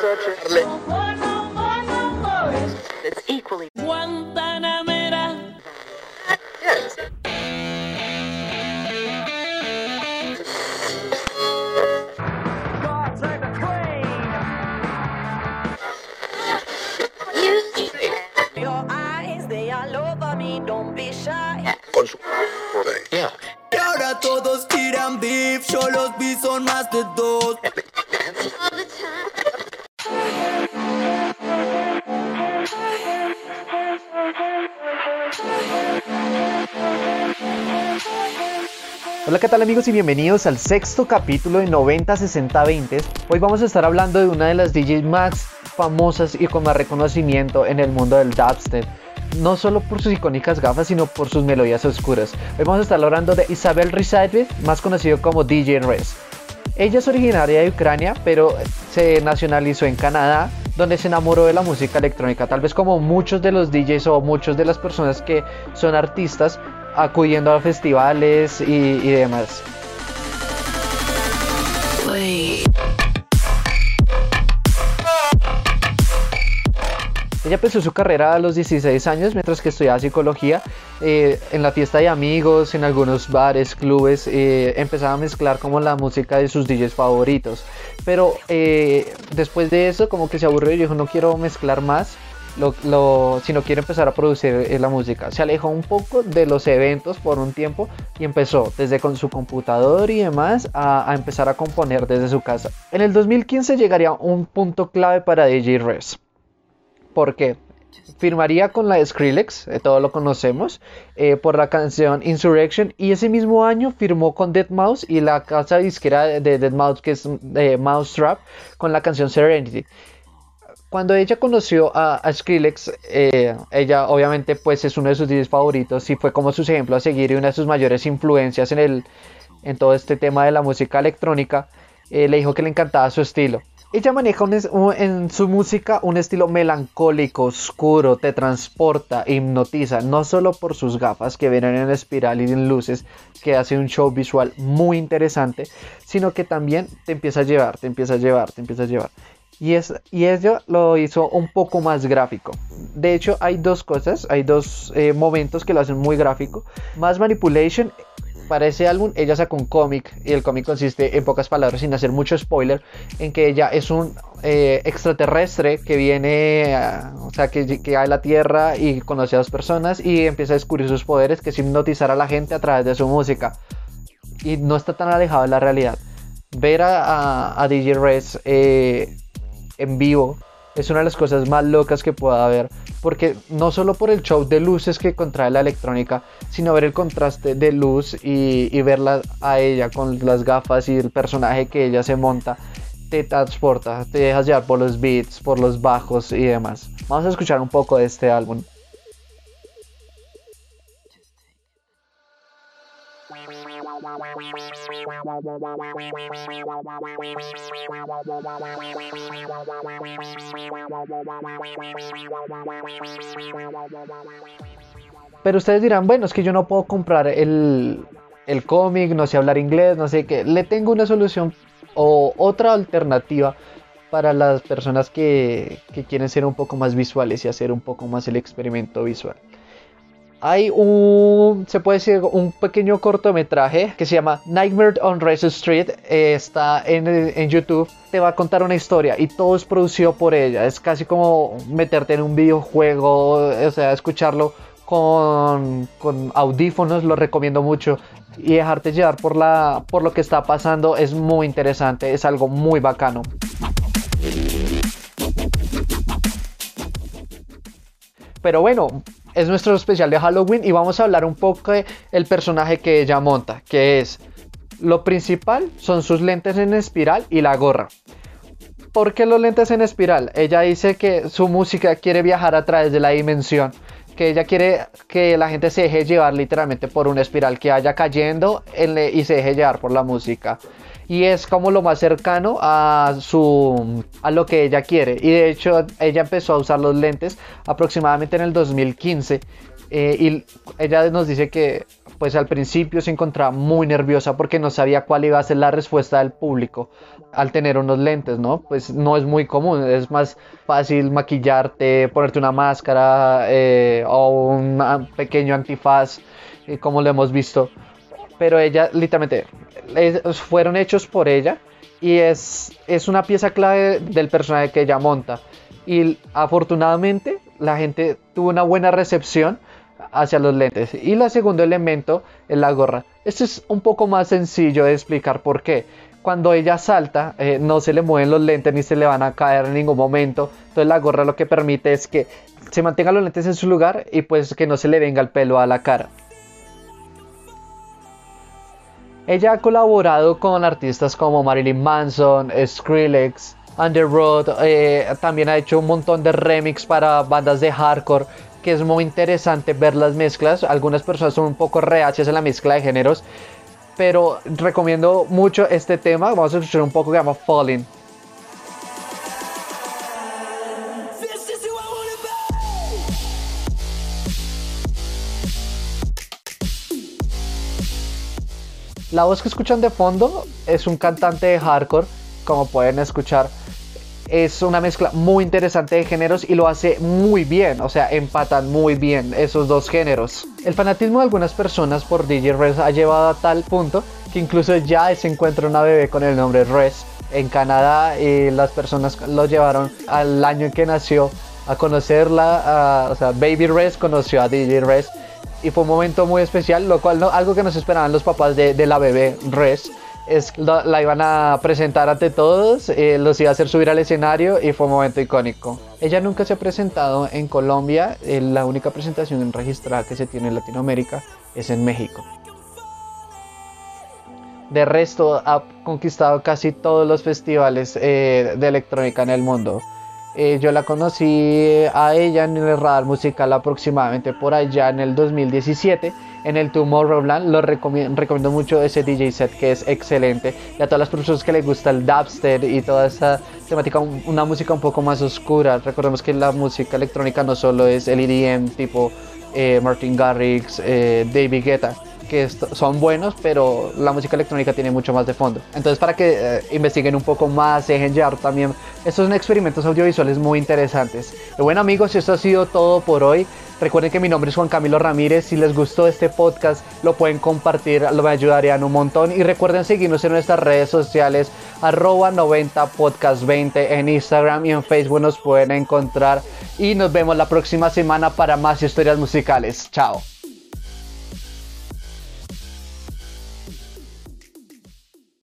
searching. Hola, ¿qué tal amigos y bienvenidos al sexto capítulo de 90-60-20? Hoy vamos a estar hablando de una de las DJs más famosas y con más reconocimiento en el mundo del dubstep. No solo por sus icónicas gafas, sino por sus melodías oscuras. Hoy vamos a estar hablando de Isabel Rizadeh, más conocido como DJ Rez. Ella es originaria de Ucrania, pero se nacionalizó en Canadá, donde se enamoró de la música electrónica. Tal vez como muchos de los DJs o muchas de las personas que son artistas, acudiendo a festivales y, demás. Ella empezó su carrera a los 16 años mientras que estudiaba psicología eh, en la fiesta de amigos, en algunos bares, clubes, eh, empezaba a mezclar como la música de sus DJs favoritos. Pero eh, después de eso como que se aburrió y dijo no quiero mezclar más, lo, lo, sino quiero empezar a producir eh, la música. Se alejó un poco de los eventos por un tiempo y empezó desde con su computador y demás a, empezar a componer desde su casa. En el 2015 llegaría un punto clave para DJ Res. ¿Por qué? Firmaría con la Skrillex, eh, todos lo conocemos, eh, por la canción Insurrection y ese mismo año firmó con Dead Mouse y la casa disquera de, de Dead Mouse que es eh, Mousetrap con la canción Serenity. Cuando ella conoció a, a Skrillex, eh, ella obviamente pues es uno de sus DJs favoritos y fue como su ejemplo a seguir y una de sus mayores influencias en, el, en todo este tema de la música electrónica, eh, le dijo que le encantaba su estilo. Ella maneja un, un, en su música un estilo melancólico, oscuro, te transporta, hipnotiza, no solo por sus gafas que vienen en espiral y en luces, que hace un show visual muy interesante, sino que también te empieza a llevar, te empieza a llevar, te empieza a llevar. Y, es, y ella lo hizo un poco más gráfico. De hecho, hay dos cosas, hay dos eh, momentos que lo hacen muy gráfico. Más Manipulation para ese álbum ella sacó un cómic y el cómic consiste en pocas palabras sin hacer mucho spoiler en que ella es un eh, extraterrestre que viene a, o sea que, que a la tierra y conoce a dos personas y empieza a descubrir sus poderes que es hipnotizar a la gente a través de su música y no está tan alejado de la realidad ver a, a, a DJ Rez eh, en vivo es una de las cosas más locas que pueda haber, porque no solo por el show de luces que contrae la electrónica, sino ver el contraste de luz y, verla a ella con las gafas y el personaje que ella se monta, te transporta, te dejas llevar por los beats, por los bajos y demás. Vamos a escuchar un poco de este álbum. Pero ustedes dirán, bueno, es que yo no puedo comprar el, el cómic, no sé hablar inglés, no sé qué. Le tengo una solución o otra alternativa para las personas que, que quieren ser un poco más visuales y hacer un poco más el experimento visual hay un, se puede decir, un pequeño cortometraje que se llama Nightmare on Race Street. Eh, está en, en, YouTube. Te va a contar una historia y todo es producido por ella. Es casi como meterte en un videojuego, o sea, escucharlo con, con audífonos. Lo recomiendo mucho. Y dejarte llevar por, la, por lo que está pasando es muy interesante. Es algo muy bacano. Pero bueno, es nuestro especial de Halloween y vamos a hablar un poco del personaje que ella monta, que es lo principal son sus lentes en espiral y la gorra. ¿Por qué los lentes en espiral? Ella dice que su música quiere viajar a través de la dimensión, que ella quiere que la gente se deje llevar literalmente por una espiral, que vaya cayendo y se deje llevar por la música y es como lo más cercano a su a lo que ella quiere y de hecho ella empezó a usar los lentes aproximadamente en el 2015 eh, y ella nos dice que pues al principio se encontraba muy nerviosa porque no sabía cuál iba a ser la respuesta del público al tener unos lentes, ¿no? Pues no es muy común, es más fácil maquillarte, ponerte una máscara eh, o un ah, pequeño antifaz, eh, como lo hemos visto. Pero ella, literalmente, fueron hechos por ella y es, es una pieza clave del personaje que ella monta. Y afortunadamente la gente tuvo una buena recepción hacia los lentes. Y el segundo elemento es la gorra. Esto es un poco más sencillo de explicar por qué. Cuando ella salta, eh, no se le mueven los lentes ni se le van a caer en ningún momento. Entonces la gorra lo que permite es que se mantengan los lentes en su lugar y pues que no se le venga el pelo a la cara. Ella ha colaborado con artistas como Marilyn Manson, Skrillex, Underworld, eh, también ha hecho un montón de remix para bandas de hardcore, que es muy interesante ver las mezclas. Algunas personas son un poco reacias en la mezcla de géneros, pero recomiendo mucho este tema. Vamos a escuchar un poco que se llama Falling. La voz que escuchan de fondo es un cantante de hardcore, como pueden escuchar. Es una mezcla muy interesante de géneros y lo hace muy bien, o sea, empatan muy bien esos dos géneros. El fanatismo de algunas personas por DJ Res ha llevado a tal punto que incluso ya se encuentra una bebé con el nombre Res en Canadá y las personas lo llevaron al año en que nació a conocerla, a- o sea, Baby Res conoció a DJ Res y fue un momento muy especial, lo cual no, algo que nos esperaban los papás de, de la bebé Res es la, la iban a presentar ante todos, eh, los iba a hacer subir al escenario y fue un momento icónico. Ella nunca se ha presentado en Colombia, eh, la única presentación registrada que se tiene en Latinoamérica es en México. De resto, ha conquistado casi todos los festivales eh, de electrónica en el mundo. Eh, yo la conocí a ella en el radar musical aproximadamente por allá en el 2017 en el Tomorrowland. Lo recomi- recomiendo mucho ese DJ set que es excelente. Y a todas las personas que les gusta el dubstep y toda esa temática, un- una música un poco más oscura. Recordemos que la música electrónica no solo es el EDM tipo eh, Martin Garrix, eh, David Guetta que son buenos, pero la música electrónica tiene mucho más de fondo. Entonces, para que eh, investiguen un poco más, dejen llevar también. Estos son experimentos audiovisuales muy interesantes. Y bueno, amigos, esto ha sido todo por hoy. Recuerden que mi nombre es Juan Camilo Ramírez. Si les gustó este podcast, lo pueden compartir, lo me ayudarían un montón. Y recuerden seguirnos en nuestras redes sociales, arroba 90 podcast 20 en Instagram y en Facebook nos pueden encontrar. Y nos vemos la próxima semana para más historias musicales. Chao.